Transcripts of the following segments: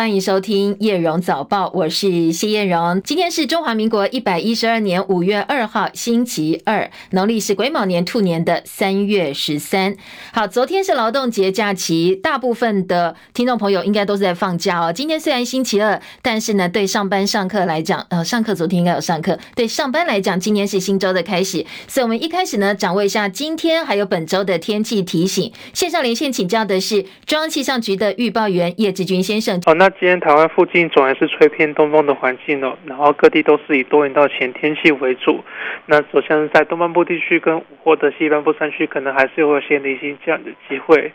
欢迎收听叶荣早报，我是谢叶荣。今天是中华民国一百一十二年五月二号，星期二，农历是癸卯年兔年的三月十三。好，昨天是劳动节假期，大部分的听众朋友应该都是在放假哦。今天虽然星期二，但是呢，对上班上课来讲，呃，上课昨天应该有上课。对上班来讲，今天是新周的开始，所以我们一开始呢，掌握一下今天还有本周的天气提醒。线上连线请教的是中央气象局的预报员叶志军先生。哦，那今天台湾附近总还是吹偏东风的环境哦，然后各地都是以多云到晴天气为主。那首先在东半部地区跟或者西半部山区，可能还是会有些零星降雨的机会。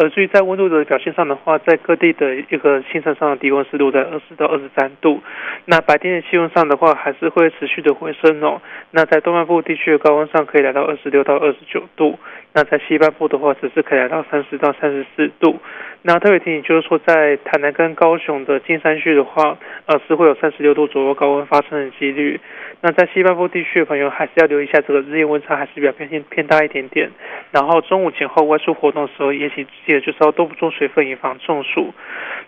而至于在温度的表现上的话，在各地的一个清晨上的低温是落在二十到二十三度。那白天的气温上的话，还是会持续的回升哦。那在东半部地区的高温上可以来到二十六到二十九度。那在西半部的话，只是可以来到三十到三十四度。那特别提醒就是说，在台南跟高雄的金山区的话，呃，是会有三十六度左右高温发生的几率。那在西半部地区的朋友，还是要留意一下这个日夜温差，还是比较偏偏大一点点。然后中午前后外出活动的时候，也请记得就是要多补充水分，以防中暑。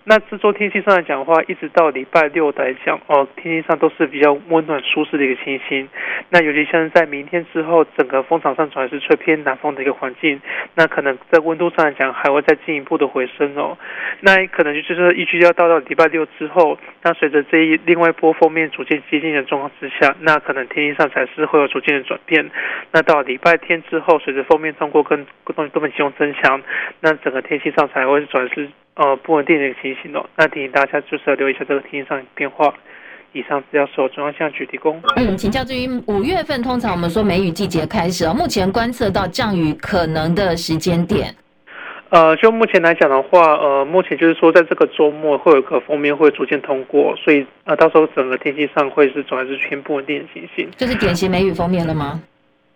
那这周天气上来讲的话，一直到礼拜六来讲，哦，天气上都是比较温暖舒适的一个情形。那尤其像是在明天之后，整个风场上主要是吹偏南风的一个环境，那可能在温度上来讲，还会再进一步的回升哦。那可能就是说预计要到到礼拜六之后，那随着这一另外一波锋面逐渐接近的状况之下，那可能天气上才是会有逐渐的转变。那到礼拜天之后，随着锋面通过跟各种东北季风增强，那整个天气上才会转是呃不稳定的一个情形哦。那提醒大家就是要留意一下这个天气上的变化。以上资料是由中央气象局提供。嗯，请教至于五月份，通常我们说梅雨季节开始哦，目前观测到降雨可能的时间点。呃，就目前来讲的话，呃，目前就是说，在这个周末会有个封面会逐渐通过，所以呃，到时候整个天气上会是总还是全不稳定的情形。就是典型梅雨封面了吗？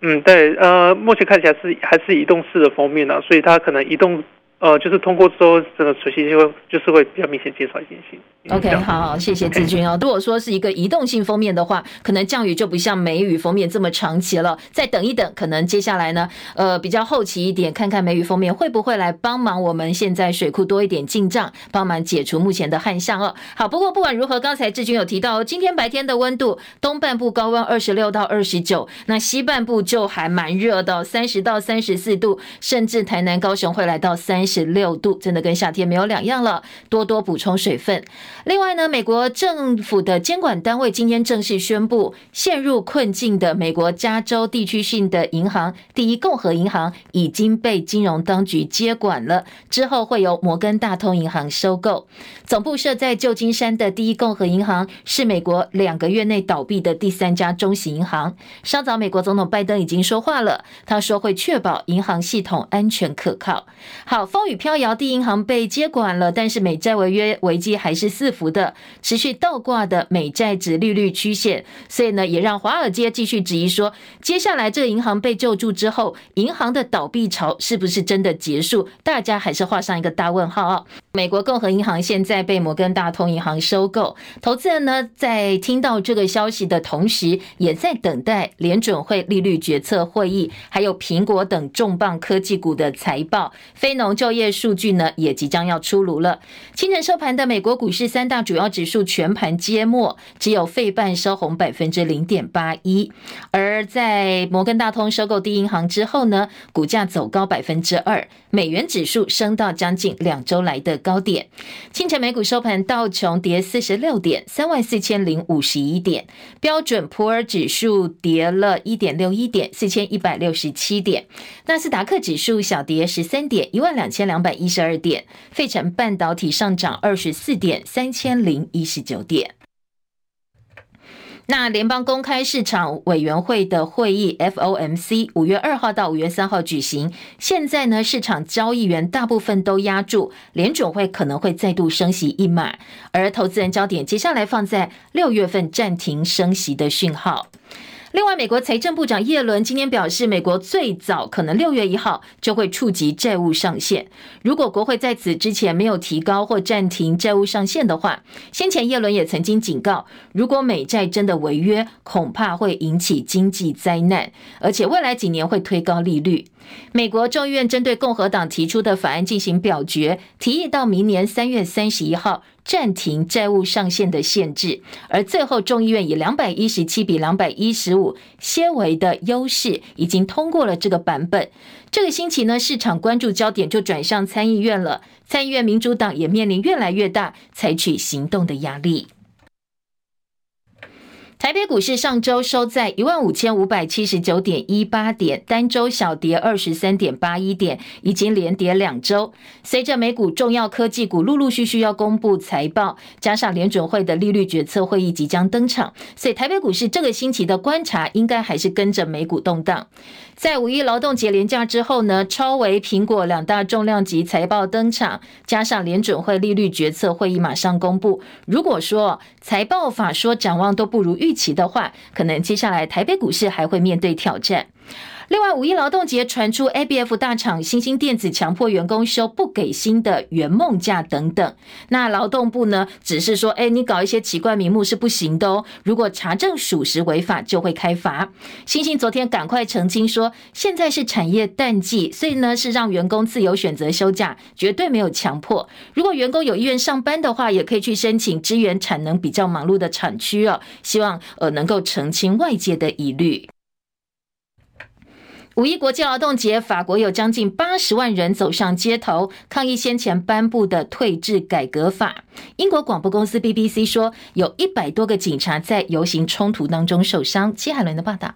嗯，对，呃，目前看起来是还是移动式的封面呢，所以它可能移动。呃，就是通过之后，这个水汽就会就是会比较明显减少一点性。OK，好，好，谢谢志军哦。如果说是一个移动性封面的话，可能降雨就不像梅雨封面这么长期了。再等一等，可能接下来呢，呃，比较后期一点，看看梅雨封面会不会来帮忙我们现在水库多一点进账，帮忙解除目前的旱象哦。好，不过不管如何，刚才志军有提到，今天白天的温度，东半部高温二十六到二十九，那西半部就还蛮热的，三十到三十四度，甚至台南、高雄会来到三十。六度，真的跟夏天没有两样了，多多补充水分。另外呢，美国政府的监管单位今天正式宣布，陷入困境的美国加州地区性的银行第一共和银行已经被金融当局接管了，之后会由摩根大通银行收购。总部设在旧金山的第一共和银行是美国两个月内倒闭的第三家中型银行。稍早，美国总统拜登已经说话了，他说会确保银行系统安全可靠。好，风雨飘摇，地银行被接管了，但是美债违约危机还是四伏的，持续倒挂的美债值利率曲线，所以呢，也让华尔街继续质疑说，接下来这个银行被救助之后，银行的倒闭潮是不是真的结束？大家还是画上一个大问号啊！美国共和银行现在被摩根大通银行收购，投资人呢在听到这个消息的同时，也在等待联准会利率决策会议，还有苹果等重磅科技股的财报，非农就就业数据呢也即将要出炉了。清晨收盘的美国股市三大主要指数全盘皆墨，只有费半收红百分之零点八一。而在摩根大通收购第一银行之后呢，股价走高百分之二，美元指数升到将近两周来的高点。清晨美股收盘，道琼跌四十六点，三万四千零五十一点；标准普尔指数跌了一点六一点，四千一百六十七点；纳斯达克指数小跌十三点，一万两千两百一十二点；费城半导体上涨二十四点，三千零一十九点。那联邦公开市场委员会的会议 （FOMC） 五月二号到五月三号举行。现在呢，市场交易员大部分都押注联准会可能会再度升息一码，而投资人焦点接下来放在六月份暂停升息的讯号。另外，美国财政部长耶伦今天表示，美国最早可能六月一号就会触及债务上限。如果国会在此之前没有提高或暂停债务上限的话，先前耶伦也曾经警告，如果美债真的违约，恐怕会引起经济灾难，而且未来几年会推高利率。美国众议院针对共和党提出的法案进行表决，提议到明年三月三十一号暂停债务上限的限制，而最后众议院以两百一十七比两百一十五些微的优势，已经通过了这个版本。这个星期呢，市场关注焦点就转向参议院了，参议院民主党也面临越来越大采取行动的压力。台北股市上周收在一万五千五百七十九点一八点，单周小跌二十三点八一点，已经连跌两周。随着美股重要科技股陆陆续续要公布财报，加上联准会的利率决策会议即将登场，所以台北股市这个星期的观察应该还是跟着美股动荡。在五一劳动节连假之后呢，超为、苹果两大重量级财报登场，加上联准会利率决策会议马上公布。如果说财报法说展望都不如预期的话，可能接下来台北股市还会面对挑战。另外，五一劳动节传出 ABF 大厂欣兴电子强迫员工休不给薪的圆梦假等等。那劳动部呢，只是说，哎，你搞一些奇怪名目是不行的哦。如果查证属实违法，就会开罚。欣兴昨天赶快澄清说，现在是产业淡季，所以呢是让员工自由选择休假，绝对没有强迫。如果员工有意愿上班的话，也可以去申请支援产能比较忙碌的产区哦。希望呃能够澄清外界的疑虑。五一国际劳动节，法国有将近八十万人走上街头抗议先前颁布的退制改革法。英国广播公司 BBC 说，有一百多个警察在游行冲突当中受伤。齐海伦的报道。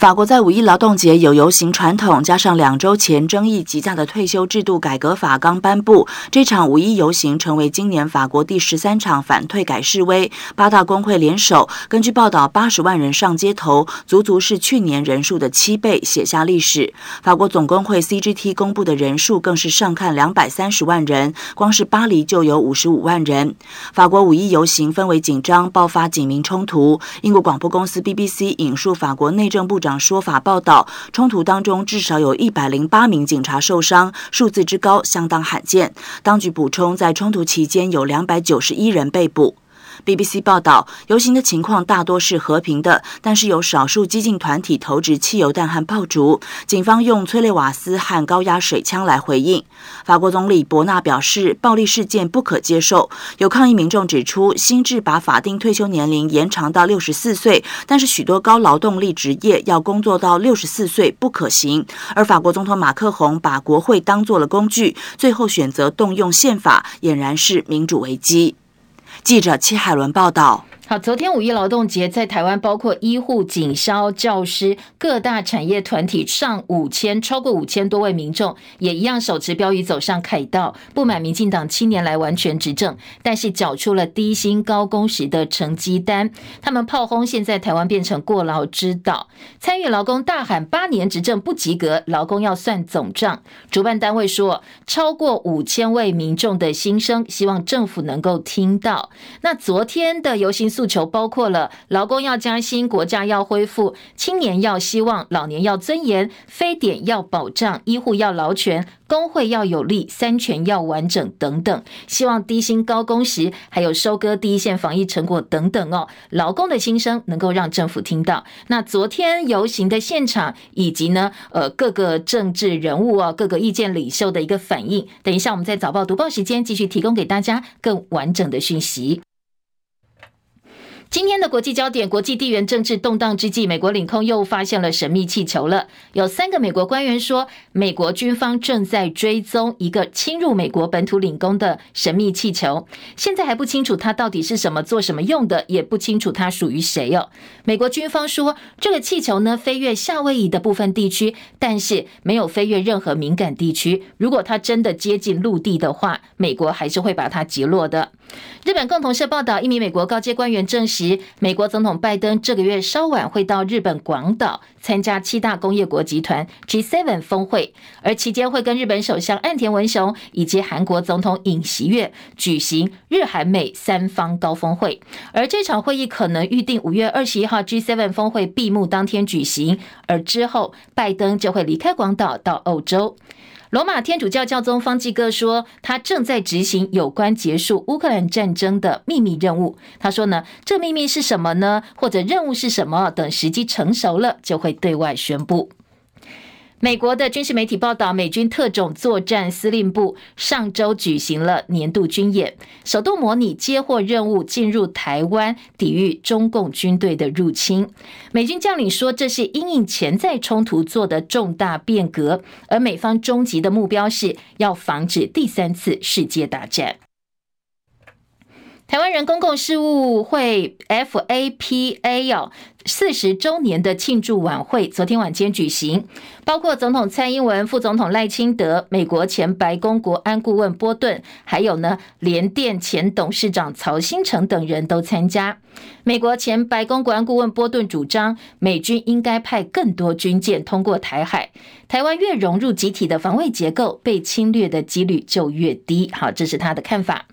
法国在五一劳动节有游行传统，加上两周前争议极大的退休制度改革法刚颁布，这场五一游行成为今年法国第十三场反退改示威。八大工会联手，根据报道，八十万人上街头，足足是去年人数的七倍，写下历史。法国总工会 CGT 公布的人数更是上看两百三十万人，光是巴黎就有五十五万人。法国五一游行氛围紧张，爆发警民冲突。英国广播公司 BBC 引述法国内政部长。说法报道，冲突当中至少有一百零八名警察受伤，数字之高相当罕见。当局补充，在冲突期间有两百九十一人被捕。BBC 报道，游行的情况大多是和平的，但是有少数激进团体投掷汽油弹和爆竹，警方用催泪瓦斯和高压水枪来回应。法国总理伯纳表示，暴力事件不可接受。有抗议民众指出，新制把法定退休年龄延长到六十四岁，但是许多高劳动力职业要工作到六十四岁不可行。而法国总统马克宏把国会当作了工具，最后选择动用宪法，俨然是民主危机。记者戚海伦报道。好，昨天五一劳动节在台湾，包括医护、警消、教师各大产业团体上五千，超过五千多位民众也一样手持标语走上凯道，不满民进党七年来完全执政，但是缴出了低薪高工时的成绩单。他们炮轰现在台湾变成过劳之岛，参与劳工大喊八年执政不及格，劳工要算总账。主办单位说，超过五千位民众的心声，希望政府能够听到。那昨天的游行。诉求包括了劳工要加薪、国家要恢复、青年要希望、老年要尊严、非典要保障、医护要劳权、工会要有力、三权要完整等等。希望低薪高工时，还有收割第一线防疫成果等等哦。劳工的心声能够让政府听到。那昨天游行的现场以及呢，呃，各个政治人物啊，各个意见领袖的一个反应，等一下我们在早报读报时间继续提供给大家更完整的讯息。今天的国际焦点，国际地缘政治动荡之际，美国领空又发现了神秘气球了。有三个美国官员说，美国军方正在追踪一个侵入美国本土领空的神秘气球，现在还不清楚它到底是什么、做什么用的，也不清楚它属于谁哦。美国军方说，这个气球呢飞越夏威夷的部分地区，但是没有飞越任何敏感地区。如果它真的接近陆地的话，美国还是会把它击落的。日本共同社报道，一名美国高阶官员证实，美国总统拜登这个月稍晚会到日本广岛参加七大工业国集团 G7 峰会，而期间会跟日本首相岸田文雄以及韩国总统尹锡悦举行日韩美三方高峰会。而这场会议可能预定五月二十一号 G7 峰会闭幕当天举行，而之后拜登就会离开广岛到欧洲。罗马天主教教宗方济各说，他正在执行有关结束乌克兰战争的秘密任务。他说呢，这秘密是什么呢？或者任务是什么？等时机成熟了，就会对外宣布。美国的军事媒体报道，美军特种作战司令部上周举行了年度军演，首度模拟接获任务进入台湾，抵御中共军队的入侵。美军将领说，这是因应潜在冲突做的重大变革，而美方终极的目标是要防止第三次世界大战。台湾人公共事务会 FAPA 哦，四十周年的庆祝晚会昨天晚间举行，包括总统蔡英文、副总统赖清德、美国前白宫国安顾问波顿，还有呢联电前董事长曹兴诚等人都参加。美国前白宫国安顾问波顿主张，美军应该派更多军舰通过台海，台湾越融入集体的防卫结构，被侵略的几率就越低。好，这是他的看法。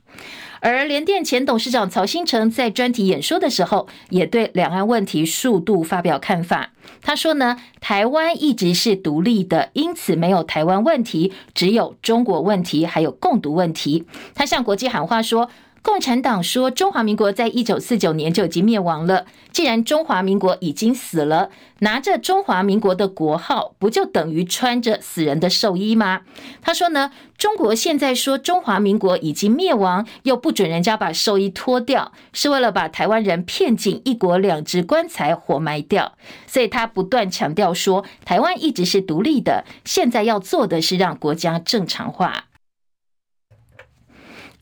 而联电前董事长曹新成在专题演说的时候，也对两岸问题数度发表看法。他说呢，台湾一直是独立的，因此没有台湾问题，只有中国问题，还有共读问题。他向国际喊话说。共产党说，中华民国在一九四九年就已经灭亡了。既然中华民国已经死了，拿着中华民国的国号，不就等于穿着死人的寿衣吗？他说呢，中国现在说中华民国已经灭亡，又不准人家把寿衣脱掉，是为了把台湾人骗进一国两制棺材活埋掉。所以他不断强调说，台湾一直是独立的，现在要做的是让国家正常化。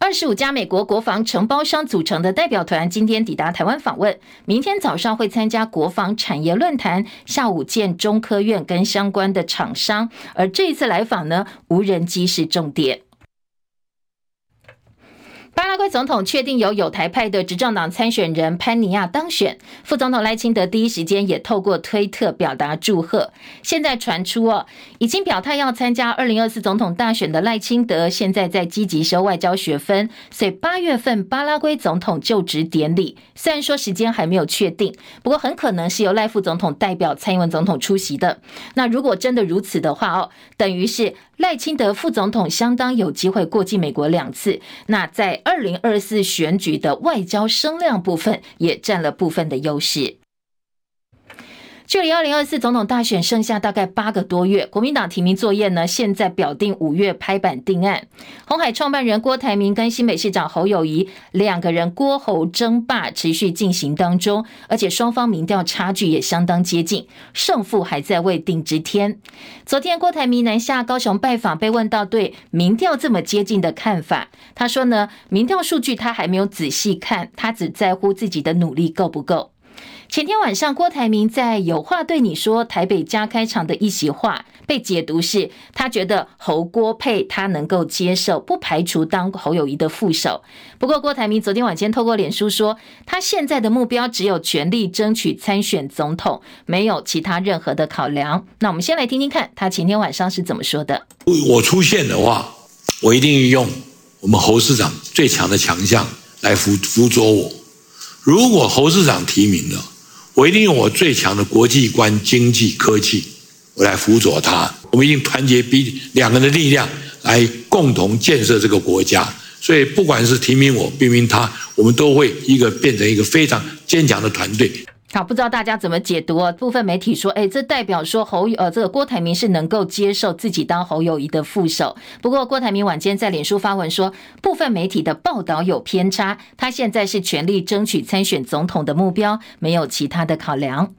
二十五家美国国防承包商组成的代表团今天抵达台湾访问，明天早上会参加国防产业论坛，下午见中科院跟相关的厂商。而这一次来访呢，无人机是重点。巴拉圭总统确定由友台派的执政党参选人潘尼亚当选，副总统赖清德第一时间也透过推特表达祝贺。现在传出哦，已经表态要参加二零二四总统大选的赖清德，现在在积极修外交学分，所以八月份巴拉圭总统就职典礼，虽然说时间还没有确定，不过很可能是由赖副总统代表蔡英文总统出席的。那如果真的如此的话哦，等于是。赖清德副总统相当有机会过境美国两次，那在二零二四选举的外交声量部分也占了部分的优势。距离二零二四总统大选剩下大概八个多月，国民党提名作业呢，现在表定五月拍板定案。红海创办人郭台铭跟新北市长侯友宜两个人郭侯争霸持续进行当中，而且双方民调差距也相当接近，胜负还在未定之天。昨天郭台铭南下高雄拜访，被问到对民调这么接近的看法，他说呢，民调数据他还没有仔细看，他只在乎自己的努力够不够。前天晚上，郭台铭在有话对你说台北加开场的一席话，被解读是他觉得侯郭配他能够接受，不排除当侯友宜的副手。不过，郭台铭昨天晚间透过脸书说，他现在的目标只有全力争取参选总统，没有其他任何的考量。那我们先来听听看他前天晚上是怎么说的。我出现的话，我一定用我们侯市长最强的强项来辅辅佐我。如果侯市长提名了，我一定用我最强的国际观、经济、科技，我来辅佐他。我们一定团结比两个人的力量，来共同建设这个国家。所以，不管是提名我、提名他，我们都会一个变成一个非常坚强的团队。好，不知道大家怎么解读啊？部分媒体说，哎，这代表说侯呃，这个郭台铭是能够接受自己当侯友谊的副手。不过，郭台铭晚间在脸书发文说，部分媒体的报道有偏差，他现在是全力争取参选总统的目标，没有其他的考量。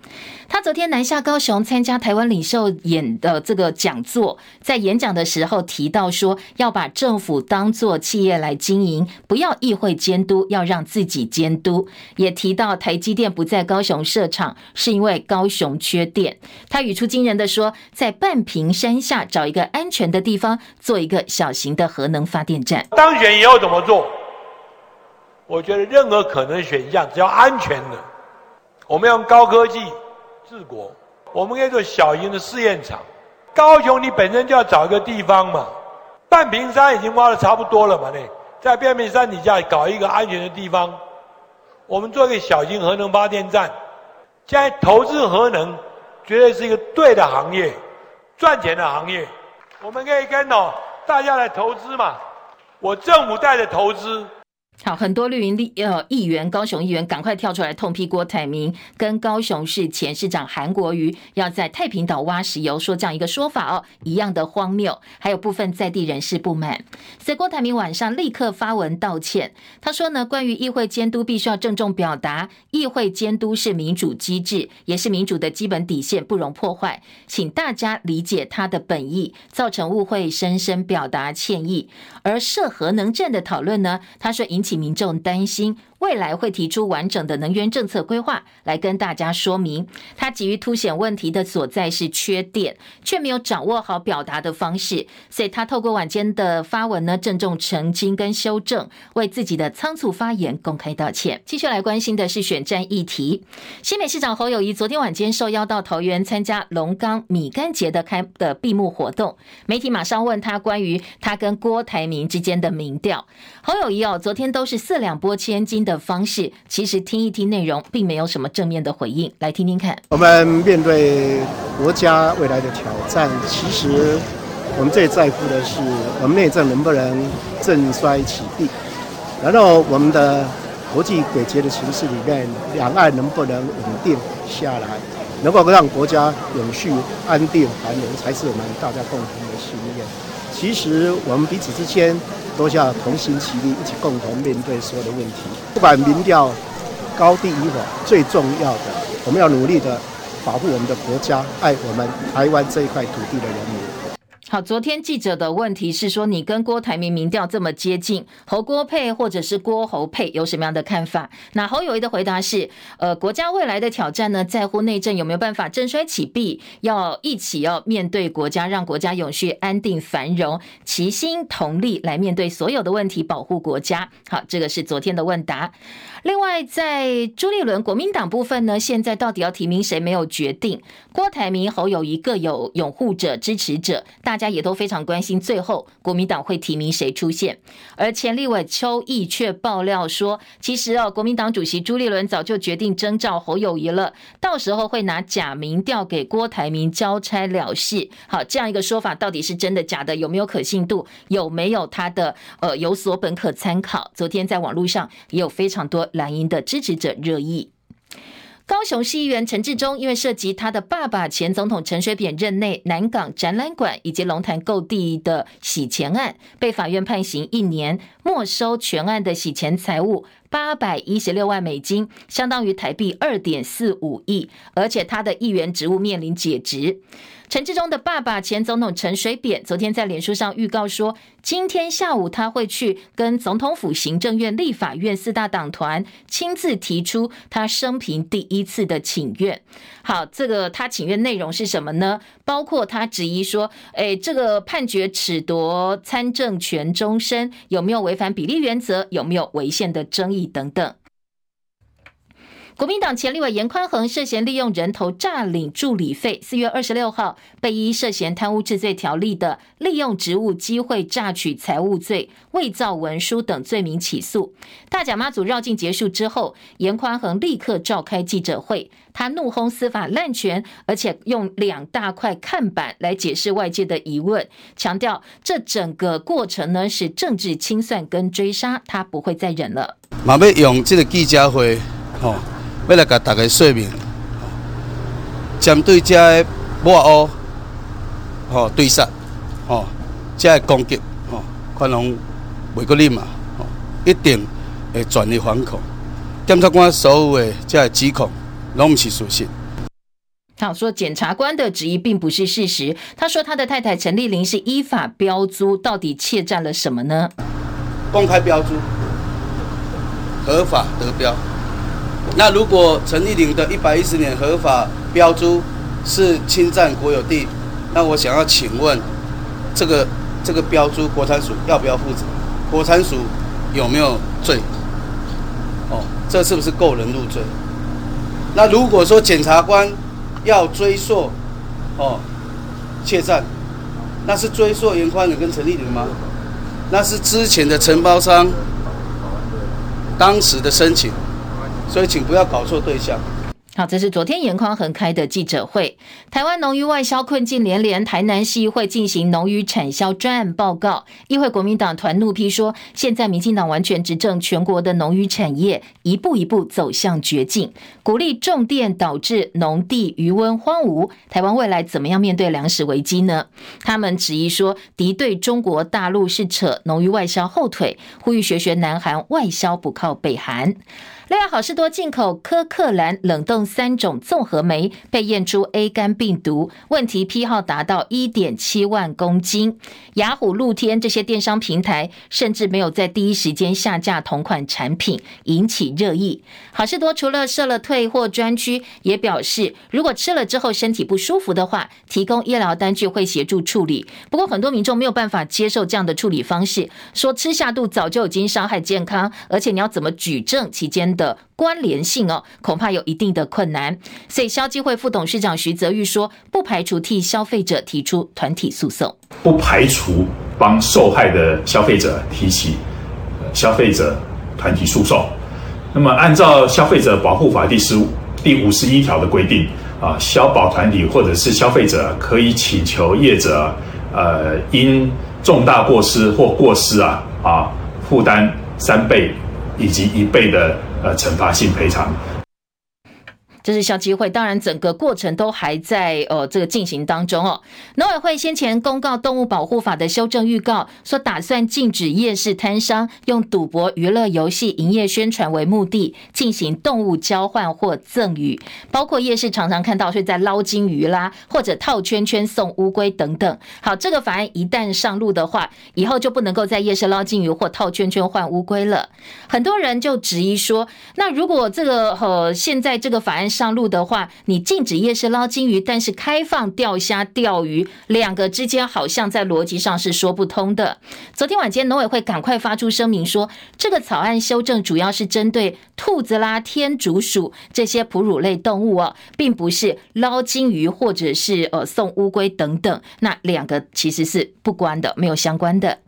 他昨天南下高雄参加台湾领袖演的这个讲座，在演讲的时候提到说，要把政府当作企业来经营，不要议会监督，要让自己监督。也提到台积电不在高雄设厂，是因为高雄缺电。他语出惊人的说，在半屏山下找一个安全的地方，做一个小型的核能发电站。当选以后怎么做？我觉得任何可能选项，只要安全的，我们用高科技。治国，我们可以做小型的试验场。高雄，你本身就要找一个地方嘛。半屏山已经挖的差不多了嘛，那在半屏山底下搞一个安全的地方，我们做一个小型核能发电站。现在投资核能，绝对是一个对的行业，赚钱的行业。我们可以跟哦大家来投资嘛，我政府带着投资。好，很多绿营立呃议员，高雄议员赶快跳出来痛批郭台铭跟高雄市前市长韩国瑜要在太平岛挖石油，说这样一个说法哦，一样的荒谬。还有部分在地人士不满，所以郭台铭晚上立刻发文道歉。他说呢，关于议会监督，必须要郑重表达，议会监督是民主机制，也是民主的基本底线，不容破坏，请大家理解他的本意，造成误会，深深表达歉意。而涉核能证的讨论呢，他说引起。民众担心。未来会提出完整的能源政策规划来跟大家说明。他急于凸显问题的所在是缺电，却没有掌握好表达的方式，所以他透过晚间的发文呢，郑重澄清跟修正，为自己的仓促发言公开道歉。继续来关心的是选战议题，新北市长侯友谊昨天晚间受邀到桃园参加龙冈米干节的开的闭幕活动，媒体马上问他关于他跟郭台铭之间的民调，侯友谊哦，昨天都是四两拨千斤的方式，其实听一听内容，并没有什么正面的回应。来听听看。我们面对国家未来的挑战，其实我们最在乎的是我们内政能不能振衰起弊，然后我们的国际轨迹的形势里面，两岸能不能稳定下来，能够让国家永续安定繁荣，才是我们大家共同的心愿。其实我们彼此之间。都要同心齐力，一起共同面对所有的问题。不管民调高低与否，最重要的，我们要努力的保护我们的国家，爱我们台湾这一块土地的人民。好，昨天记者的问题是说，你跟郭台铭民调这么接近，侯郭配或者是郭侯配，有什么样的看法？那侯友谊的回答是，呃，国家未来的挑战呢，在乎内政有没有办法振衰起弊，要一起要面对国家，让国家永续安定繁荣，齐心同力来面对所有的问题，保护国家。好，这个是昨天的问答。另外，在朱立伦国民党部分呢，现在到底要提名谁没有决定。郭台铭、侯友谊各有拥护者、支持者，大大家也都非常关心，最后国民党会提名谁出现。而前立委邱毅却爆料说，其实哦，国民党主席朱立伦早就决定征召侯友宜了，到时候会拿假民调给郭台铭交差了事。好，这样一个说法到底是真的假的？有没有可信度？有没有他的呃有所本可参考？昨天在网络上也有非常多。蓝营的支持者热议，高雄市议员陈志忠因为涉及他的爸爸前总统陈水扁任内南港展览馆以及龙潭购地的洗钱案，被法院判刑一年，没收全案的洗钱财物八百一十六万美金，相当于台币二点四五亿，而且他的议员职务面临解职。陈志忠的爸爸前总统陈水扁昨天在脸书上预告说，今天下午他会去跟总统府、行政院、立法院四大党团亲自提出他生平第一次的请愿。好，这个他请愿内容是什么呢？包括他质疑说，诶，这个判决褫夺参政权终身，有没有违反比例原则？有没有违宪的争议等等？国民党前立委严宽恒涉嫌利用人头诈领助理费，四月二十六号被依涉嫌贪污治罪条例的利用职务机会诈取财物罪、伪造文书等罪名起诉。大甲妈祖绕境结束之后，严宽恒立刻召开记者会，他怒轰司法滥权，而且用两大块看板来解释外界的疑问，强调这整个过程呢是政治清算跟追杀，他不会再忍了。马要用这个记者会，吼。要来给大家说明，针对这个抹黑、吼对杀、吼这个攻击、吼可能袂阁啉嘛，吼一定会全力反抗。检察官所有的这个指控，拢毋是事实。他说，检察官的质疑并不是事实。他说，他的太太陈丽玲是依法标租，到底窃占了什么呢？公开标租，合法得标。那如果陈丽玲的一百一十年合法标租是侵占国有地，那我想要请问，这个这个标租国产署要不要负责？国产署有没有罪？哦，这是不是构人入罪？那如果说检察官要追溯，哦，窃占，那是追溯严宽恒跟陈丽玲吗？那是之前的承包商当时的申请。所以，请不要搞错对象。好，这是昨天颜宽恒开的记者会。台湾农渔外销困境连连，台南市议会进行农渔产销专案报告。议会国民党团怒批说，现在民进党完全执政，全国的农渔产业一步一步走向绝境，鼓励种电导致农地余温荒芜。台湾未来怎么样面对粮食危机呢？他们质疑说，敌对中国大陆是扯农渔外销后腿，呼吁学学南韩外销不靠北韩。另外，好事多进口科克兰冷冻三种综合酶被验出 A 肝病毒，问题批号达到一点七万公斤。雅虎、露天这些电商平台甚至没有在第一时间下架同款产品，引起热议。好事多除了设了退货专区，也表示如果吃了之后身体不舒服的话，提供医疗单据会协助处理。不过，很多民众没有办法接受这样的处理方式，说吃下肚早就已经伤害健康，而且你要怎么举证期间的关联性哦，恐怕有一定的困难。所以消基会副董事长徐泽玉说，不排除替消费者提出团体诉讼，不排除帮受害的消费者提起消费者团体诉讼。那么，按照消费者保护法第十五第五十一条的规定啊，消保团体或者是消费者可以请求业者呃，因重大过失或过失啊啊负担三倍。以及一倍的呃惩罚性赔偿。这是消基会，当然整个过程都还在呃这个进行当中哦。农委会先前公告动物保护法的修正预告，说打算禁止夜市摊商用赌博、娱乐、游戏营业宣传为目的进行动物交换或赠与，包括夜市常常看到是在捞金鱼啦，或者套圈圈送乌龟等等。好，这个法案一旦上路的话，以后就不能够在夜市捞金鱼或套圈圈换乌龟了。很多人就质疑说，那如果这个呃现在这个法案，上路的话，你禁止夜市捞金鱼，但是开放钓虾、钓鱼，两个之间好像在逻辑上是说不通的。昨天晚间，农委会赶快发出声明说，这个草案修正主要是针对兔子啦、天竺鼠这些哺乳类动物哦，并不是捞金鱼或者是呃送乌龟等等，那两个其实是不关的，没有相关的。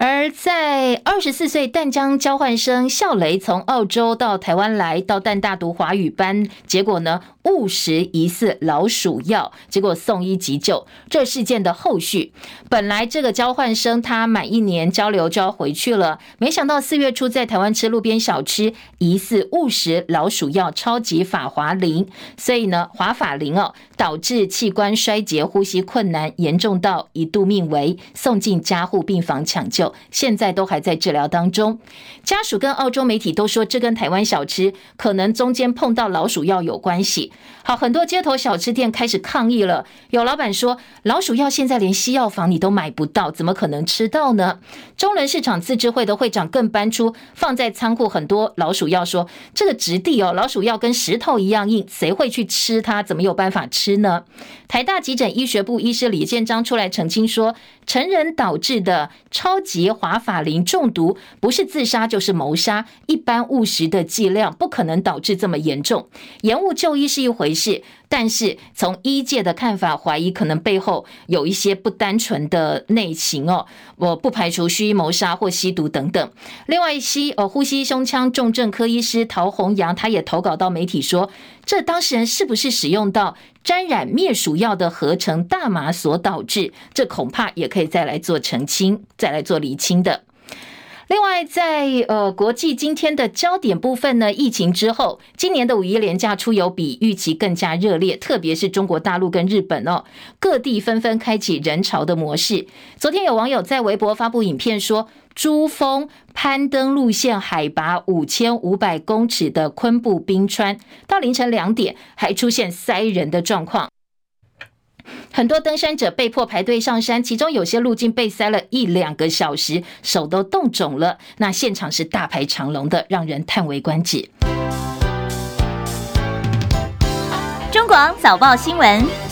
而在二十四岁淡江交换生孝雷从澳洲到台湾来到淡大读华语班，结果呢误食疑似老鼠药，结果送医急救。这事件的后续，本来这个交换生他满一年交流就要回去了，没想到四月初在台湾吃路边小吃，疑似误食老鼠药超级法华灵，所以呢华法林哦导致器官衰竭、呼吸困难，严重到一度命危，送进加护病房抢救。现在都还在治疗当中，家属跟澳洲媒体都说，这跟台湾小吃可能中间碰到老鼠药有关系。好，很多街头小吃店开始抗议了，有老板说，老鼠药现在连西药房你都买不到，怎么可能吃到呢？中仑市场自治会的会长更搬出放在仓库很多老鼠药，说这个质地哦，老鼠药跟石头一样硬，谁会去吃它？怎么有办法吃呢？台大急诊医学部医师李建章出来澄清说，成人导致的超级。华法林中毒不是自杀就是谋杀，一般误食的剂量不可能导致这么严重。延误就医是一回事，但是从医界的看法，怀疑可能背后有一些不单纯的内情哦。我不排除蓄意谋杀或吸毒等等。另外，吸呃呼吸胸腔重症科医师陶弘阳，他也投稿到媒体说，这当事人是不是使用到沾染灭鼠药的合成大麻所导致？这恐怕也可以再来做澄清，再来做厘清的。另外，在呃国际今天的焦点部分呢，疫情之后，今年的五一连假出游比预期更加热烈，特别是中国大陆跟日本哦，各地纷纷开启人潮的模式。昨天有网友在微博发布影片说，珠峰攀登路线海拔五千五百公尺的昆布冰川，到凌晨两点还出现塞人的状况。很多登山者被迫排队上山，其中有些路径被塞了一两个小时，手都冻肿了。那现场是大排长龙的，让人叹为观止。中广早报新闻。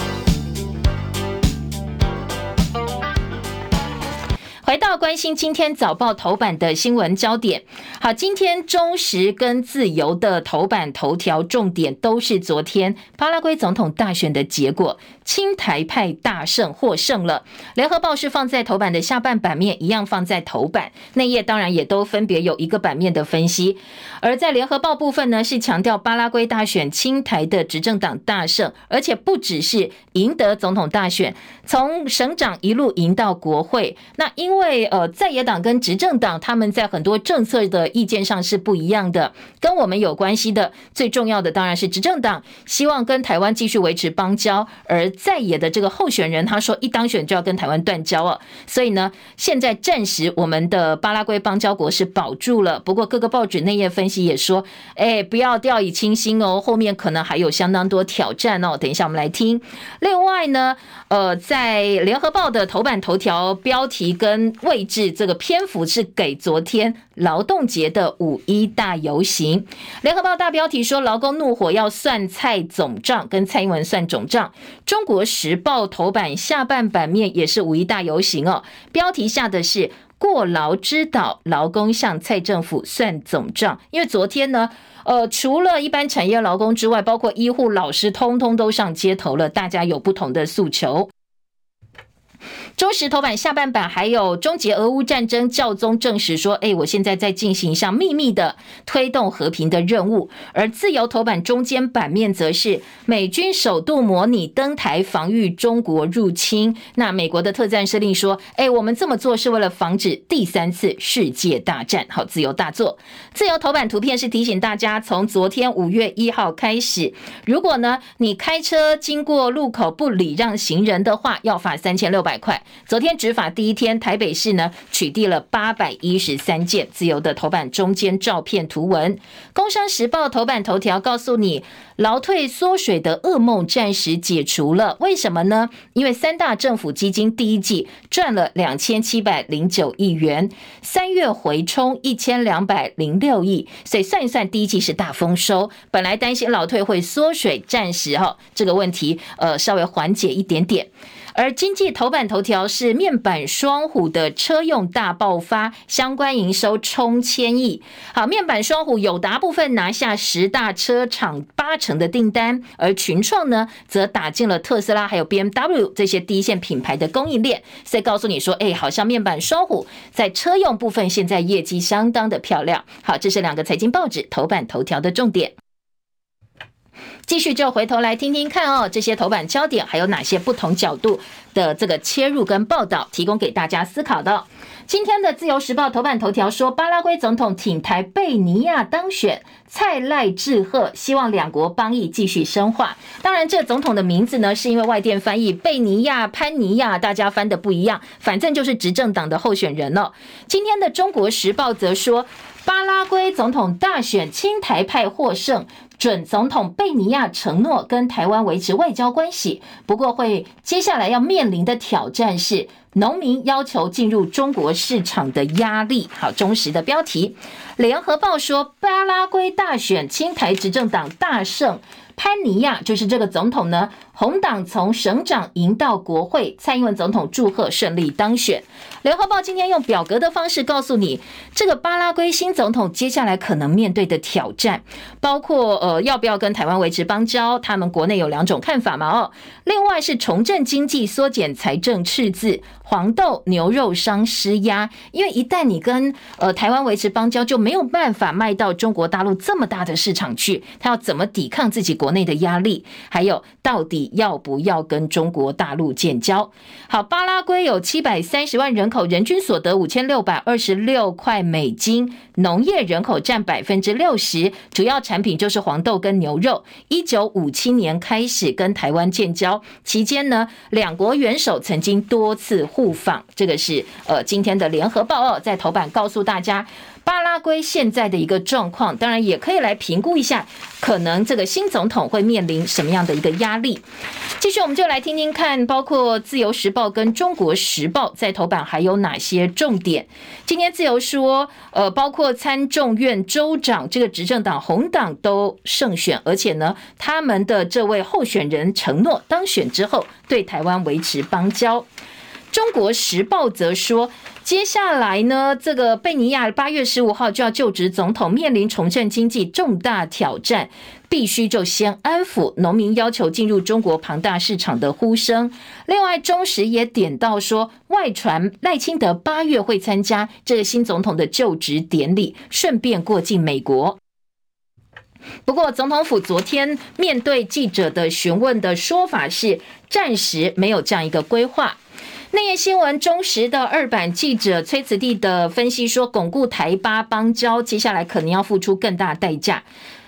要关心今天早报头版的新闻焦点。好，今天中时跟自由的头版头条重点都是昨天巴拉圭总统大选的结果，青台派大胜获胜了。联合报是放在头版的下半版面，一样放在头版，内页当然也都分别有一个版面的分析。而在联合报部分呢，是强调巴拉圭大选青台的执政党大胜，而且不只是赢得总统大选，从省长一路赢到国会。那因为呃，在野党跟执政党他们在很多政策的意见上是不一样的，跟我们有关系的。最重要的当然是执政党希望跟台湾继续维持邦交，而在野的这个候选人他说一当选就要跟台湾断交哦。所以呢，现在暂时我们的巴拉圭邦交国是保住了。不过各个报纸内页分析也说，哎，不要掉以轻心哦，后面可能还有相当多挑战哦。等一下我们来听。另外呢，呃，在联合报的头版头条标题跟位置，这个篇幅是给昨天劳动节的五一大游行。联合报大标题说，劳工怒火要算蔡总账，跟蔡英文算总账。中国时报头版下半版面也是五一大游行哦，标题下的是过劳之岛，劳工向蔡政府算总账。因为昨天呢，呃，除了一般产业劳工之外，包括医护、老师，通通都上街头了，大家有不同的诉求。中石头版下半版还有终结俄乌战争，教宗证实说：“哎，我现在在进行一项秘密的推动和平的任务。”而自由头版中间版面则是美军首度模拟登台防御中国入侵。那美国的特战司令说：“哎，我们这么做是为了防止第三次世界大战。”好，自由大作。自由头版图片是提醒大家，从昨天五月一号开始，如果呢你开车经过路口不礼让行人的话，要罚三千六百块。昨天执法第一天，台北市呢取缔了八百一十三件。自由的头版中间照片图文，工商时报头版头条告诉你，劳退缩水的噩梦暂时解除了。为什么呢？因为三大政府基金第一季赚了两千七百零九亿元，三月回冲一千两百零六亿，所以算一算，第一季是大丰收。本来担心劳退会缩水，暂时哈这个问题呃稍微缓解一点点。而经济头版头条是面板双虎的车用大爆发，相关营收冲千亿。好，面板双虎友达部分拿下十大车厂八成的订单，而群创呢，则打进了特斯拉还有 BMW 这些第一线品牌的供应链。所以告诉你说，哎，好像面板双虎在车用部分现在业绩相当的漂亮。好，这是两个财经报纸头版头条的重点。继续就回头来听听看哦，这些头版焦点还有哪些不同角度的这个切入跟报道，提供给大家思考的。今天的自由时报头版头条说，巴拉圭总统挺台贝尼亚当选，蔡赖致贺，希望两国邦谊继续深化。当然，这总统的名字呢，是因为外电翻译贝尼亚、潘尼亚，大家翻的不一样，反正就是执政党的候选人了。今天的中国时报则说，巴拉圭总统大选亲台派获胜。准总统贝尼亚承诺跟台湾维持外交关系，不过会接下来要面临的挑战是农民要求进入中国市场的压力。好，忠实的标题，联合报说巴拉圭大选青台执政党大胜。潘尼亚就是这个总统呢，红党从省长赢到国会，蔡英文总统祝贺顺利当选。联合报今天用表格的方式告诉你，这个巴拉圭新总统接下来可能面对的挑战，包括呃要不要跟台湾维持邦交，他们国内有两种看法嘛哦。另外是重振经济、缩减财政赤字，黄豆、牛肉商施压，因为一旦你跟呃台湾维持邦交，就没有办法卖到中国大陆这么大的市场去，他要怎么抵抗自己？国内的压力，还有到底要不要跟中国大陆建交？好，巴拉圭有七百三十万人口，人均所得五千六百二十六块美金，农业人口占百分之六十，主要产品就是黄豆跟牛肉。一九五七年开始跟台湾建交，期间呢，两国元首曾经多次互访。这个是呃今天的联合报哦，在头版告诉大家。巴拉圭现在的一个状况，当然也可以来评估一下，可能这个新总统会面临什么样的一个压力。继续，我们就来听听看，包括《自由时报》跟《中国时报》在头版还有哪些重点。今天《自由》说，呃，包括参众院州长这个执政党红党都胜选，而且呢，他们的这位候选人承诺当选之后对台湾维持邦交。《中国时报》则说。接下来呢，这个贝尼亚八月十五号就要就职总统，面临重振经济重大挑战，必须就先安抚农民要求进入中国庞大市场的呼声。另外，中时也点到说，外传赖清德八月会参加这个新总统的就职典礼，顺便过境美国。不过，总统府昨天面对记者的询问的说法是，暂时没有这样一个规划。内页新闻中时的二版记者崔子弟的分析说，巩固台巴邦交，接下来可能要付出更大代价。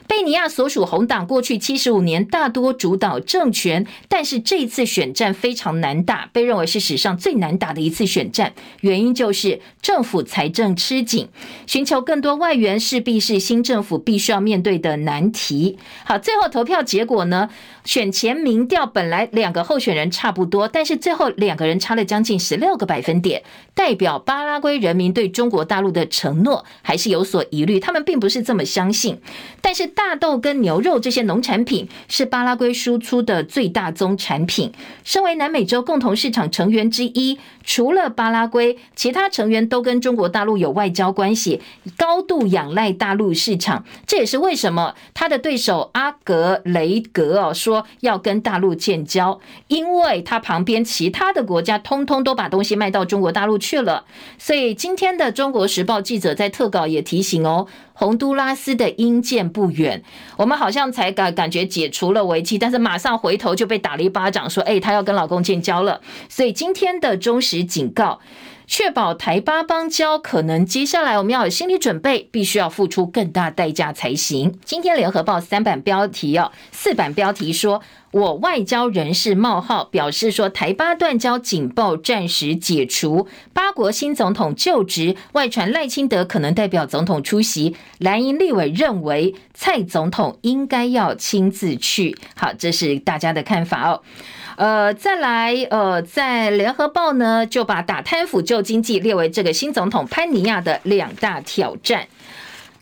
贝尼亚所属红党过去七十五年大多主导政权，但是这次选战非常难打，被认为是史上最难打的一次选战。原因就是政府财政吃紧，寻求更多外援势必是新政府必须要面对的难题。好，最后投票结果呢？选前民调本来两个候选人差不多，但是最后两个人差了将近十六个百分点，代表巴拉圭人民对中国大陆的承诺还是有所疑虑，他们并不是这么相信，但是。大豆跟牛肉这些农产品是巴拉圭输出的最大宗产品。身为南美洲共同市场成员之一，除了巴拉圭，其他成员都跟中国大陆有外交关系，高度仰赖大陆市场。这也是为什么他的对手阿格雷格哦说要跟大陆建交，因为他旁边其他的国家通通都把东西卖到中国大陆去了。所以今天的《中国时报》记者在特稿也提醒哦。洪都拉斯的阴见不远，我们好像才感感觉解除了危机，但是马上回头就被打了一巴掌，说：“哎，她要跟老公建交了。”所以今天的忠实警告。确保台巴邦交，可能接下来我们要有心理准备，必须要付出更大代价才行。今天联合报三版标题哦，四版标题说，我外交人士冒号表示说，台巴断交警报暂时解除，八国新总统就职，外传赖清德可能代表总统出席，蓝营立委认为蔡总统应该要亲自去。好，这是大家的看法哦。呃，再来，呃，在联合报呢，就把打贪腐救经济列为这个新总统潘尼亚的两大挑战。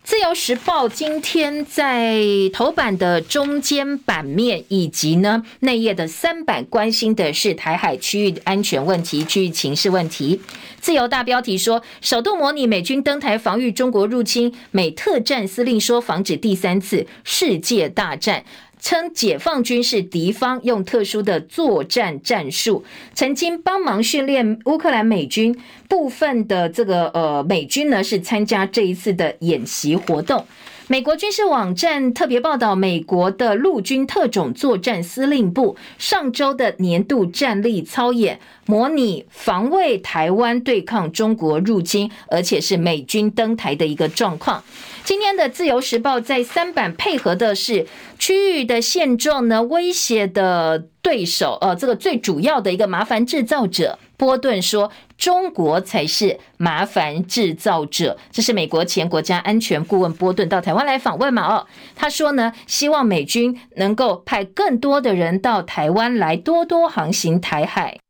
自由时报今天在头版的中间版面以及呢内页的三版，关心的是台海区域安全问题、区域情势问题。自由大标题说，首度模拟美军登台防御中国入侵，美特战司令说防止第三次世界大战。称解放军是敌方用特殊的作战战术，曾经帮忙训练乌克兰美军部分的这个呃美军呢，是参加这一次的演习活动。美国军事网站特别报道，美国的陆军特种作战司令部上周的年度战力操演，模拟防卫台湾对抗中国入侵，而且是美军登台的一个状况。今天的自由时报在三版配合的是区域的现状呢，威胁的对手，呃，这个最主要的一个麻烦制造者，波顿说中国才是麻烦制造者。这是美国前国家安全顾问波顿到台湾来访问嘛？哦，他说呢，希望美军能够派更多的人到台湾来，多多航行台海。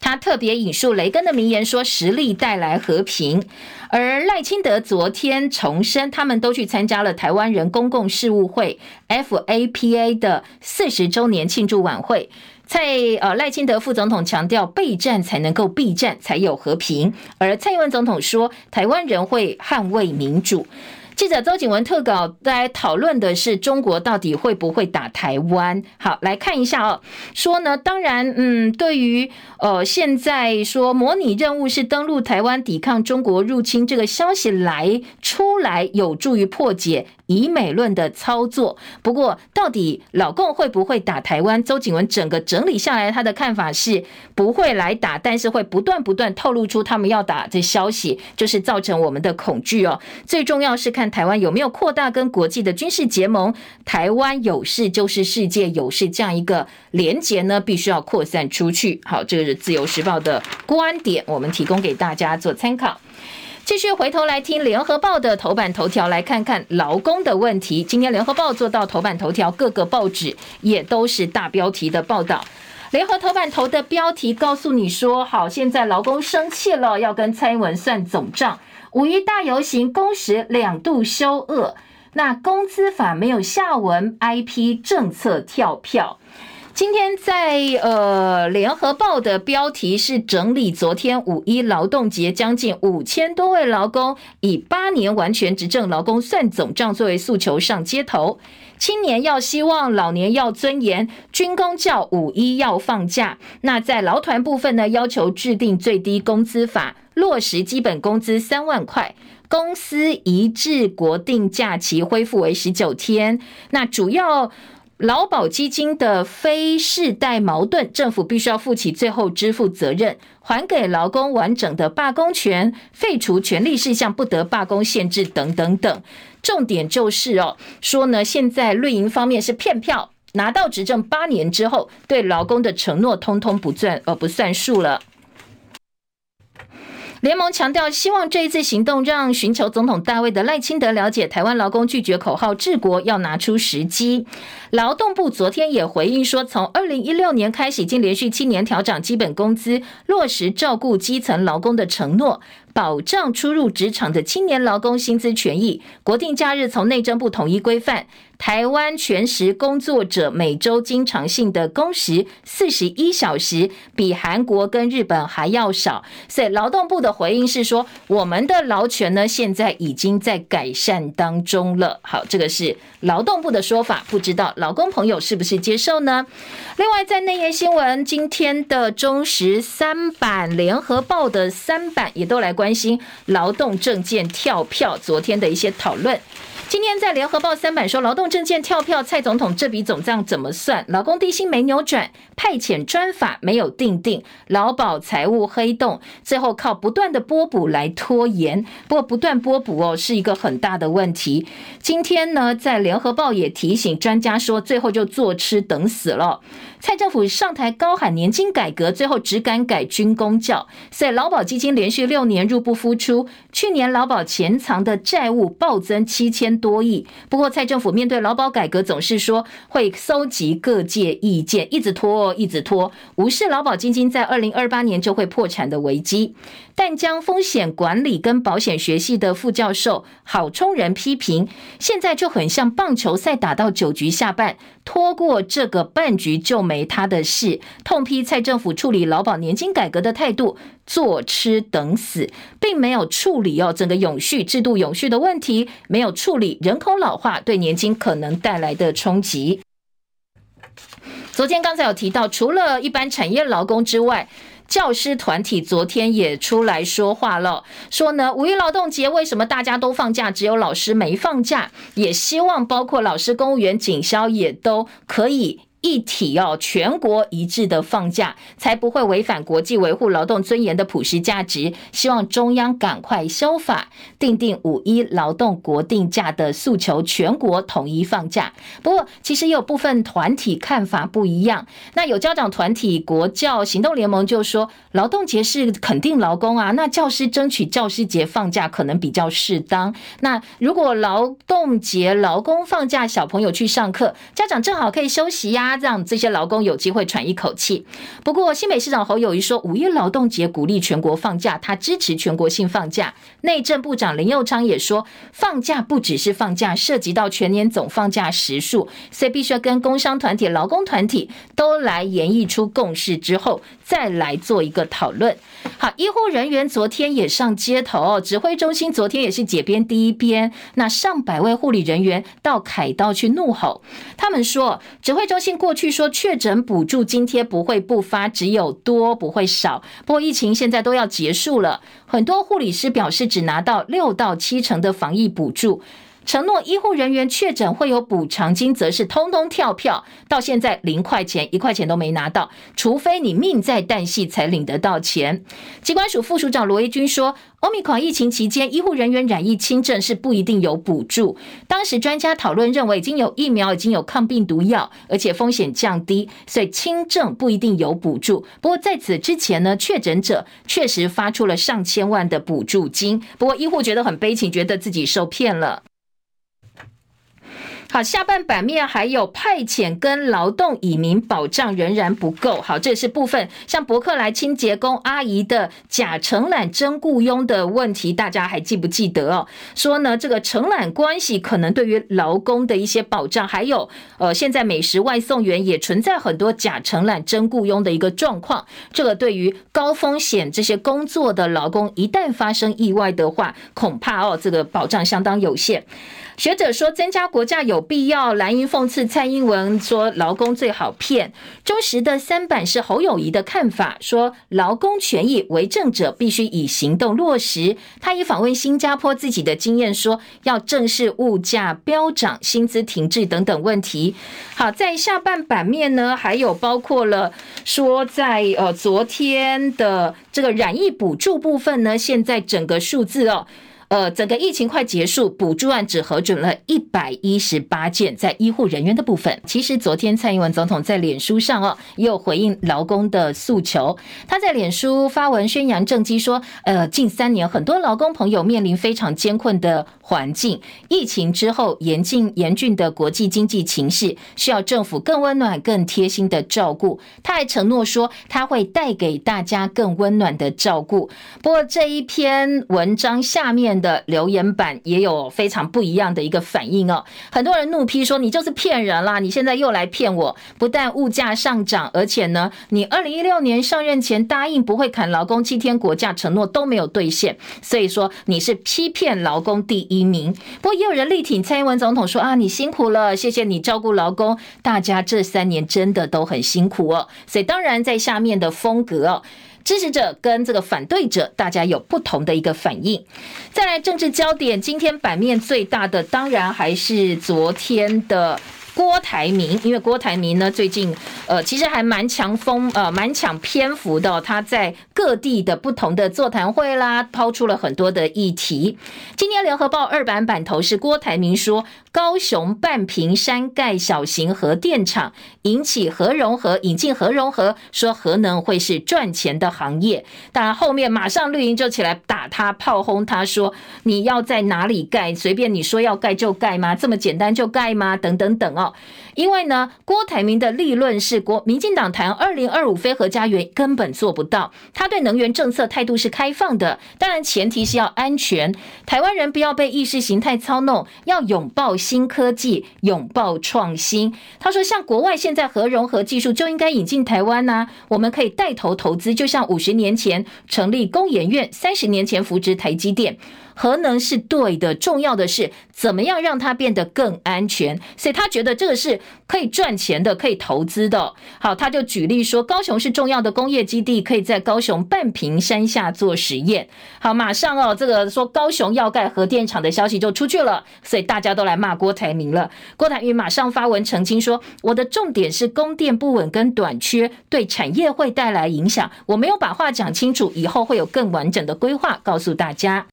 他特别引述雷根的名言说：“实力带来和平。”而赖清德昨天重申，他们都去参加了台湾人公共事务会 （FAPA） 的四十周年庆祝晚会。蔡呃赖清德副总统强调，备战才能够避战，才有和平。而蔡英文总统说，台湾人会捍卫民主。记者周景文特稿来讨论的是中国到底会不会打台湾？好，来看一下哦。说呢，当然，嗯，对于呃现在说模拟任务是登陆台湾抵抗中国入侵这个消息来出来，有助于破解以美论的操作。不过，到底老共会不会打台湾？周景文整个整理下来，他的看法是不会来打，但是会不断不断透露出他们要打的消息，就是造成我们的恐惧哦。最重要是看。看台湾有没有扩大跟国际的军事结盟？台湾有事就是世界有事，这样一个连结呢，必须要扩散出去。好，这个是自由时报的观点，我们提供给大家做参考。继续回头来听联合报的头版头条，来看看劳工的问题。今天联合报做到头版头条，各个报纸也都是大标题的报道。联合头版头的标题告诉你说：好，现在劳工生气了，要跟蔡英文算总账。五一大游行工时两度修恶，那工资法没有下文，IP 政策跳票。今天在呃联合报的标题是整理昨天五一劳动节将近五千多位劳工以八年完全执政劳工算总账作为诉求上街头，青年要希望，老年要尊严，军工教五一要放假。那在劳团部分呢，要求制定最低工资法，落实基本工资三万块，公司一致国定假期恢复为十九天。那主要。劳保基金的非世代矛盾，政府必须要负起最后支付责任，还给劳工完整的罢工权，废除权利事项不得罢工限制等等等。重点就是哦，说呢，现在绿营方面是骗票，拿到执政八年之后，对劳工的承诺通通不算，呃，不算数了。联盟强调，希望这一次行动让寻求总统大位的赖清德了解台湾劳工拒绝口号治国要拿出时机。劳动部昨天也回应说，从二零一六年开始，已经连续七年调涨基本工资，落实照顾基层劳工的承诺。保障初入职场的青年劳工薪资权益，国定假日从内政部统一规范。台湾全时工作者每周经常性的工时四十一小时，比韩国跟日本还要少。所以劳动部的回应是说，我们的劳权呢，现在已经在改善当中了。好，这个是劳动部的说法，不知道劳工朋友是不是接受呢？另外，在内页新闻，今天的中时三版、联合报的三版也都来关心劳动证件跳票，昨天的一些讨论。今天在联合报三版说，劳动政见跳票，蔡总统这笔总账怎么算？劳工低薪没扭转，派遣专法没有定定，劳保财务黑洞，最后靠不断的拨补来拖延。不过不断拨补哦，是一个很大的问题。今天呢，在联合报也提醒专家说，最后就坐吃等死了。蔡政府上台高喊年金改革，最后只敢改军公教，所以劳保基金连续六年入不敷出。去年劳保潜藏的债务暴增七千多亿。不过蔡政府面对劳保改革，总是说会搜集各界意见，一直拖，一直拖，无视劳保基金在二零二八年就会破产的危机。但将风险管理跟保险学系的副教授郝聪仁批评，现在就很像棒球赛打到九局下半，拖过这个半局就没他的事。痛批蔡政府处理劳保年金改革的态度，坐吃等死，并没有处理哦整个永续制度永续的问题，没有处理人口老化对年金可能带来的冲击。昨天刚才有提到，除了一般产业劳工之外，教师团体昨天也出来说话了，说呢，五一劳动节为什么大家都放假，只有老师没放假？也希望包括老师、公务员、警消也都可以。一体哦，全国一致的放假，才不会违反国际维护劳动尊严的普世价值。希望中央赶快修法，订定五一劳动国定假的诉求，全国统一放假。不过，其实也有部分团体看法不一样。那有家长团体国教行动联盟就说，劳动节是肯定劳工啊，那教师争取教师节放假可能比较适当。那如果劳动节劳工放假，小朋友去上课，家长正好可以休息呀、让这些劳工有机会喘一口气。不过，新北市长侯友谊说，五一劳动节鼓励全国放假，他支持全国性放假。内政部长林佑昌也说，放假不只是放假，涉及到全年总放假时数，所以必须要跟工商团体、劳工团体都来研议出共识之后，再来做一个讨论。好，医护人员昨天也上街头，指挥中心昨天也是解编第一编，那上百位护理人员到凯道去怒吼，他们说，指挥中心过去说确诊补助津贴不会不发，只有多不会少。不过疫情现在都要结束了，很多护理师表示只拿到六到七成的防疫补助。承诺医护人员确诊会有补偿金，则是通通跳票，到现在零块钱、一块钱都没拿到，除非你命在旦夕才领得到钱。机关署副署长罗一军说，欧米狂疫情期间，医护人员染疫轻症是不一定有补助。当时专家讨论认为，已经有疫苗，已经有抗病毒药，而且风险降低，所以轻症不一定有补助。不过在此之前呢，确诊者确实发出了上千万的补助金。不过医护觉得很悲情，觉得自己受骗了。好，下半版面还有派遣跟劳动移民保障仍然不够。好，这是部分像博客来清洁工阿姨的假承揽真雇佣的问题，大家还记不记得哦？说呢，这个承揽关系可能对于劳工的一些保障，还有呃，现在美食外送员也存在很多假承揽真雇佣的一个状况。这个对于高风险这些工作的劳工，一旦发生意外的话，恐怕哦，这个保障相当有限。学者说，增加国价有必要。蓝营讽刺蔡英文说，劳工最好骗。中时的三版是侯友谊的看法，说劳工权益为政者必须以行动落实。他以访问新加坡自己的经验说，要正视物价飙涨、薪资停滞等等问题。好，在下半版面呢，还有包括了说，在呃昨天的这个染疫补助部分呢，现在整个数字哦。呃，整个疫情快结束，补助案只核准了一百一十八件，在医护人员的部分。其实昨天蔡英文总统在脸书上哦，也有回应劳工的诉求。他在脸书发文宣扬政绩，说，呃，近三年很多劳工朋友面临非常艰困的环境，疫情之后严峻严峻的国际经济情势，需要政府更温暖、更贴心的照顾。他还承诺说，他会带给大家更温暖的照顾。不过这一篇文章下面。的留言板也有非常不一样的一个反应哦，很多人怒批说，你就是骗人啦，你现在又来骗我，不但物价上涨，而且呢，你二零一六年上任前答应不会砍劳工七天国假承诺都没有兑现，所以说你是欺骗劳工第一名。不过也有人力挺蔡英文总统说啊，你辛苦了，谢谢你照顾劳工，大家这三年真的都很辛苦哦，所以当然在下面的风格哦。支持者跟这个反对者，大家有不同的一个反应。再来政治焦点，今天版面最大的当然还是昨天的。郭台铭，因为郭台铭呢，最近呃，其实还蛮强风，呃，蛮抢篇幅的。他在各地的不同的座谈会啦，抛出了很多的议题。今天联合报二版版头是郭台铭说，高雄半屏山盖小型核电厂，引起核融合，引进核融合，说核能会是赚钱的行业。当然后面马上绿营就起来打他，炮轰他说，你要在哪里盖，随便你说要盖就盖吗？这么简单就盖吗？等等等哦。因为呢，郭台铭的立论是国民进党谈二零二五非核家园根本做不到，他对能源政策态度是开放的，当然前提是要安全，台湾人不要被意识形态操弄，要拥抱新科技，拥抱创新。他说，像国外现在核融合技术就应该引进台湾呐，我们可以带头投资，就像五十年前成立工研院，三十年前扶植台积电。核能是对的，重要的是怎么样让它变得更安全，所以他觉得这个是可以赚钱的，可以投资的。好，他就举例说，高雄是重要的工业基地，可以在高雄半屏山下做实验。好，马上哦，这个说高雄要盖核电厂的消息就出去了，所以大家都来骂郭台铭了。郭台铭马上发文澄清说，我的重点是供电不稳跟短缺对产业会带来影响，我没有把话讲清楚，以后会有更完整的规划告诉大家。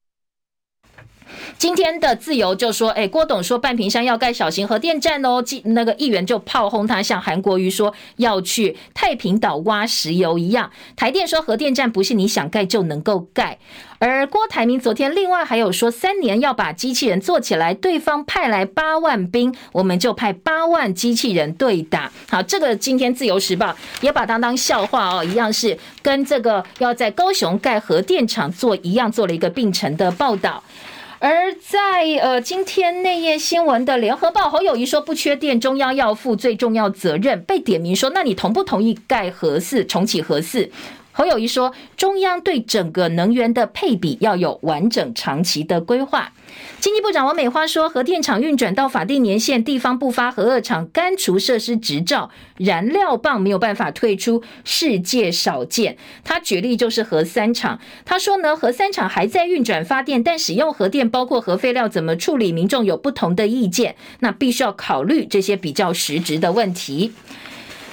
今天的自由就说，哎，郭董说半屏山要盖小型核电站哦，那个议员就炮轰他，像韩国瑜说要去太平岛挖石油一样。台电说核电站不是你想盖就能够盖，而郭台铭昨天另外还有说，三年要把机器人做起来，对方派来八万兵，我们就派八万机器人对打。好，这个今天自由时报也把它当笑话哦，一样是跟这个要在高雄盖核电厂做一样，做了一个并成的报道。而在呃今天内页新闻的联合报，侯友宜说不缺电，中央要负最重要责任。被点名说，那你同不同意盖核四，重启核四？侯友谊说，中央对整个能源的配比要有完整长期的规划。经济部长王美花说，核电厂运转到法定年限，地方不发核二厂干除设施执照，燃料棒没有办法退出，世界少见。他举例就是核三厂，他说呢，核三厂还在运转发电，但使用核电包括核废料怎么处理，民众有不同的意见，那必须要考虑这些比较实质的问题。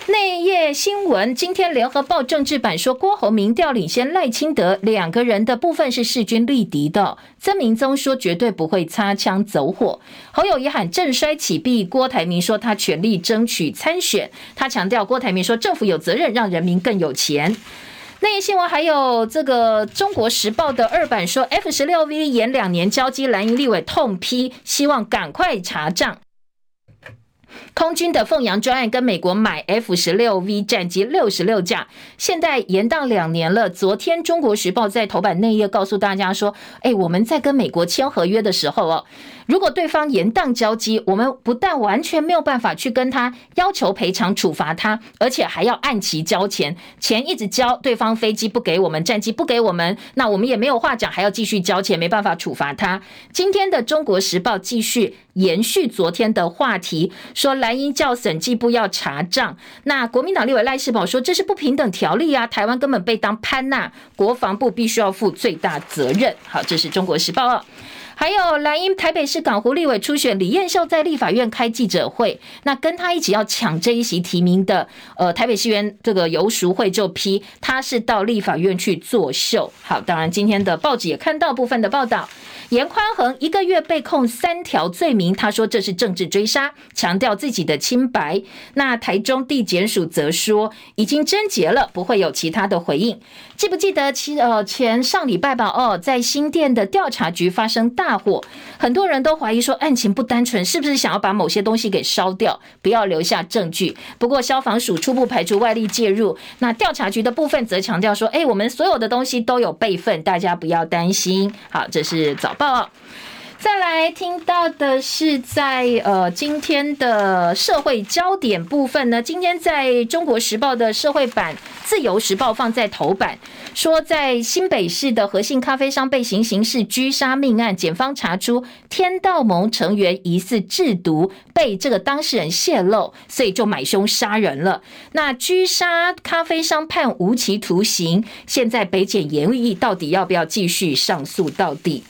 内页新闻，今天联合报政治版说，郭侯民调领先赖清德两个人的部分是势均力敌的。曾明宗说绝对不会擦枪走火。侯友宜喊政衰起弊，郭台铭说他全力争取参选。他强调郭台铭说政府有责任让人民更有钱。内页新闻还有这个中国时报的二版说，F 十六 V 延两年交机，蓝营立委痛批，希望赶快查账。空军的凤阳专案跟美国买 F 十六 V 战机六十六架，现在延宕两年了。昨天《中国时报》在头版内页告诉大家说：“哎，我们在跟美国签合约的时候哦。”如果对方延宕交机，我们不但完全没有办法去跟他要求赔偿、处罚他，而且还要按期交钱，钱一直交，对方飞机不给我们，战机不给我们，那我们也没有话讲，还要继续交钱，没办法处罚他。今天的《中国时报》继续延续昨天的话题，说蓝营叫审计部要查账，那国民党立委赖士葆说这是不平等条例啊，台湾根本被当潘娜，国防部必须要负最大责任。好，这是中国时报啊。还有蓝营台北市港湖立委初选李彦秀在立法院开记者会，那跟他一起要抢这一席提名的，呃，台北市员这个游淑慧就批他是到立法院去作秀。好，当然今天的报纸也看到部分的报道。严宽恒一个月被控三条罪名，他说这是政治追杀，强调自己的清白。那台中地检署则说已经侦结了，不会有其他的回应。记不记得其呃前上礼拜吧？哦，在新店的调查局发生大火，很多人都怀疑说案情不单纯，是不是想要把某些东西给烧掉，不要留下证据？不过消防署初步排除外力介入，那调查局的部分则强调说，哎，我们所有的东西都有备份，大家不要担心。好，这是早。报，再来听到的是在呃今天的社会焦点部分呢，今天在中国时报的社会版，自由时报放在头版，说在新北市的和信咖啡商被行刑事狙杀命案，检方查出天道盟成员疑似制毒，被这个当事人泄露，所以就买凶杀人了。那狙杀咖啡商判无期徒刑，现在北检研议到底要不要继续上诉到底？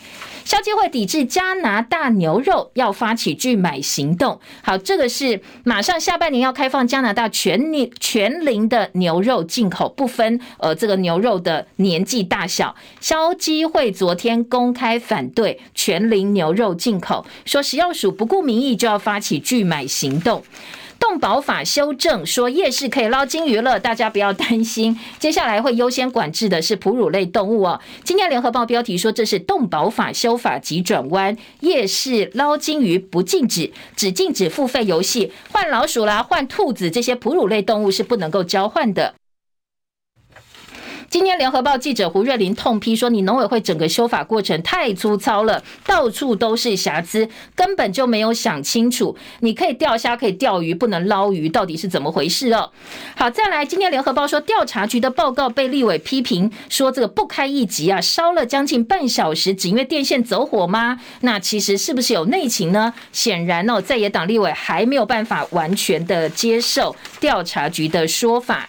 消基会抵制加拿大牛肉，要发起拒买行动。好，这个是马上下半年要开放加拿大全年全龄的牛肉进口，不分呃这个牛肉的年纪大小。消基会昨天公开反对全龄牛肉进口，说食药署不顾民意就要发起拒买行动。动保法修正说夜市可以捞金鱼了，大家不要担心。接下来会优先管制的是哺乳类动物哦。今天联合报标题说这是动保法修法急转弯，夜市捞金鱼不禁止，只禁止付费游戏，换老鼠啦、换兔子这些哺乳类动物是不能够交换的。今天联合报记者胡瑞林痛批说：“你农委会整个修法过程太粗糙了，到处都是瑕疵，根本就没有想清楚。你可以钓虾，可以钓鱼，不能捞鱼，到底是怎么回事哦？”好，再来，今天联合报说调查局的报告被立委批评说这个不堪一击啊，烧了将近半小时，只因为电线走火吗？那其实是不是有内情呢？显然哦，在野党立委还没有办法完全的接受调查局的说法。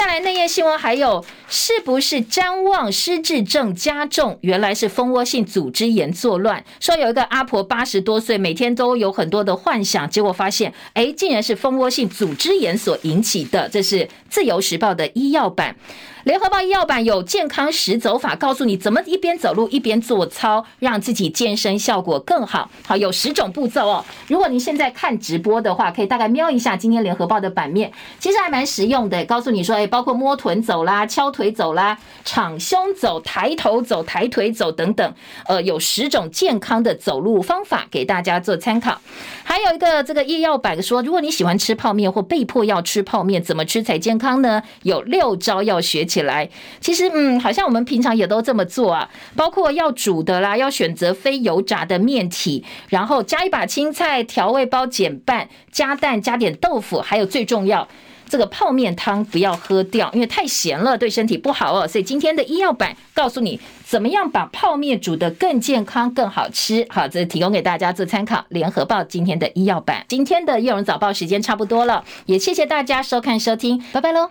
再来，内页新闻还有。是不是瞻望失智症加重？原来是蜂窝性组织炎作乱。说有一个阿婆八十多岁，每天都有很多的幻想，结果发现，哎，竟然是蜂窝性组织炎所引起的。这是自由时报的医药版。联合报医药版有健康十走法，告诉你怎么一边走路一边做操，让自己健身效果更好。好，有十种步骤哦。如果您现在看直播的话，可以大概瞄一下今天联合报的版面，其实还蛮实用的。告诉你说，哎，包括摸臀走啦、敲腿走啦、敞胸走、抬头走、抬腿走等等，呃，有十种健康的走路方法给大家做参考。还有一个这个医药版说，如果你喜欢吃泡面或被迫要吃泡面，怎么吃才健康呢？有六招要学起来。其实，嗯，好像我们平常也都这么做啊，包括要煮的啦，要选择非油炸的面体，然后加一把青菜，调味包减半，加蛋，加点豆腐，还有最重要。这个泡面汤不要喝掉，因为太咸了，对身体不好哦。所以今天的医药版告诉你，怎么样把泡面煮得更健康、更好吃。好，这提供给大家做参考。联合报今天的医药版，今天的叶荣早报时间差不多了，也谢谢大家收看收听，拜拜喽。